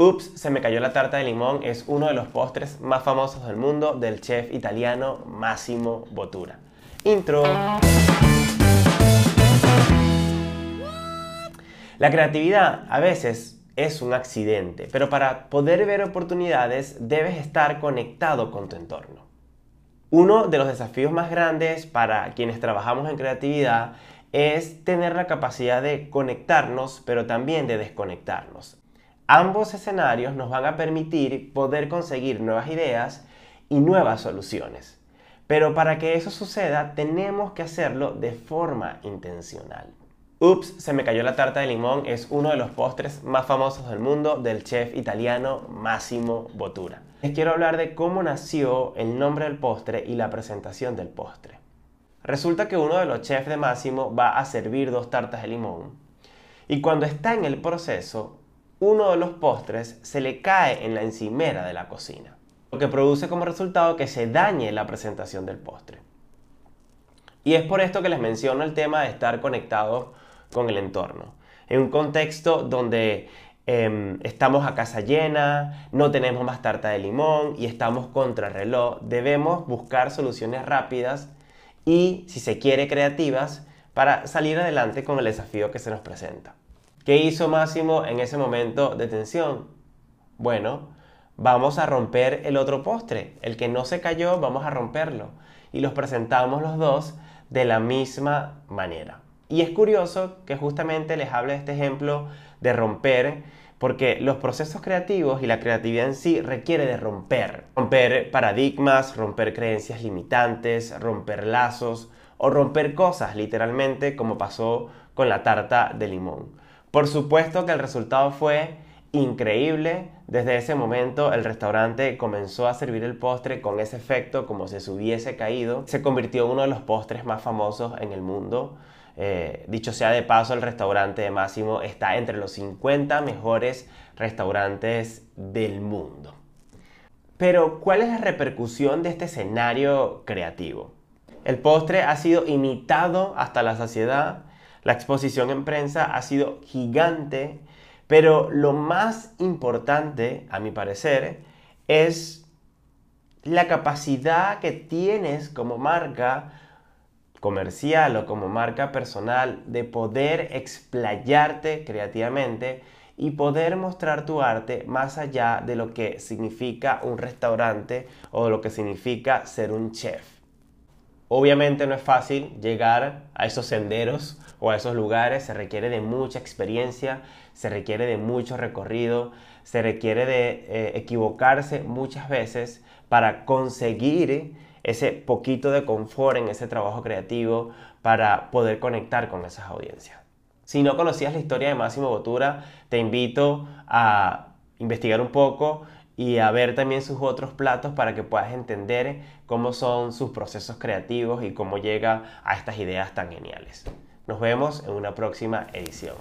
Ups, se me cayó la tarta de limón es uno de los postres más famosos del mundo del chef italiano Massimo Bottura. Intro. La creatividad a veces es un accidente, pero para poder ver oportunidades debes estar conectado con tu entorno. Uno de los desafíos más grandes para quienes trabajamos en creatividad es tener la capacidad de conectarnos, pero también de desconectarnos. Ambos escenarios nos van a permitir poder conseguir nuevas ideas y nuevas soluciones. Pero para que eso suceda tenemos que hacerlo de forma intencional. Ups, se me cayó la tarta de limón es uno de los postres más famosos del mundo del chef italiano Massimo Bottura. Les quiero hablar de cómo nació el nombre del postre y la presentación del postre. Resulta que uno de los chefs de Massimo va a servir dos tartas de limón y cuando está en el proceso uno de los postres se le cae en la encimera de la cocina, lo que produce como resultado que se dañe la presentación del postre. Y es por esto que les menciono el tema de estar conectados con el entorno. En un contexto donde em, estamos a casa llena, no tenemos más tarta de limón y estamos contra reloj, debemos buscar soluciones rápidas y, si se quiere, creativas para salir adelante con el desafío que se nos presenta. ¿Qué hizo Máximo en ese momento de tensión? Bueno, vamos a romper el otro postre. El que no se cayó, vamos a romperlo. Y los presentamos los dos de la misma manera. Y es curioso que justamente les hable de este ejemplo de romper, porque los procesos creativos y la creatividad en sí requiere de romper. Romper paradigmas, romper creencias limitantes, romper lazos o romper cosas, literalmente, como pasó con la tarta de limón. Por supuesto que el resultado fue increíble. Desde ese momento el restaurante comenzó a servir el postre con ese efecto como si se hubiese caído. Se convirtió en uno de los postres más famosos en el mundo. Eh, dicho sea de paso, el restaurante de Máximo está entre los 50 mejores restaurantes del mundo. Pero, ¿cuál es la repercusión de este escenario creativo? El postre ha sido imitado hasta la saciedad la exposición en prensa ha sido gigante, pero lo más importante, a mi parecer, es la capacidad que tienes como marca comercial o como marca personal de poder explayarte creativamente y poder mostrar tu arte más allá de lo que significa un restaurante o lo que significa ser un chef. Obviamente no es fácil llegar a esos senderos o a esos lugares, se requiere de mucha experiencia, se requiere de mucho recorrido, se requiere de eh, equivocarse muchas veces para conseguir ese poquito de confort en ese trabajo creativo para poder conectar con esas audiencias. Si no conocías la historia de Máximo Botura, te invito a investigar un poco y a ver también sus otros platos para que puedas entender cómo son sus procesos creativos y cómo llega a estas ideas tan geniales. Nos vemos en una próxima edición.